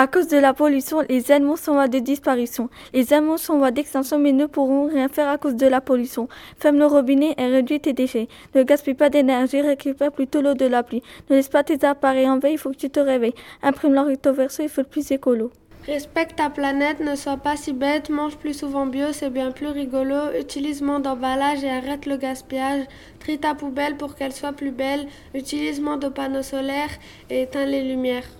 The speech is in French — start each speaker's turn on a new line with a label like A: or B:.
A: À cause de la pollution, les animaux sont en voie de disparition. Les animaux sont en voie d'extinction mais ne pourront rien faire à cause de la pollution. Ferme le robinet et réduis tes déchets. Ne gaspille pas d'énergie, récupère plutôt l'eau de la pluie. Ne laisse pas tes appareils en veille, il faut que tu te réveilles. Imprime le verso, il faut le plus écolo.
B: Respecte ta planète, ne sois pas si bête, mange plus souvent bio, c'est bien plus rigolo. Utilise moins d'emballage et arrête le gaspillage. Trie ta poubelle pour qu'elle soit plus belle. Utilise moins de panneaux solaires et éteins les lumières.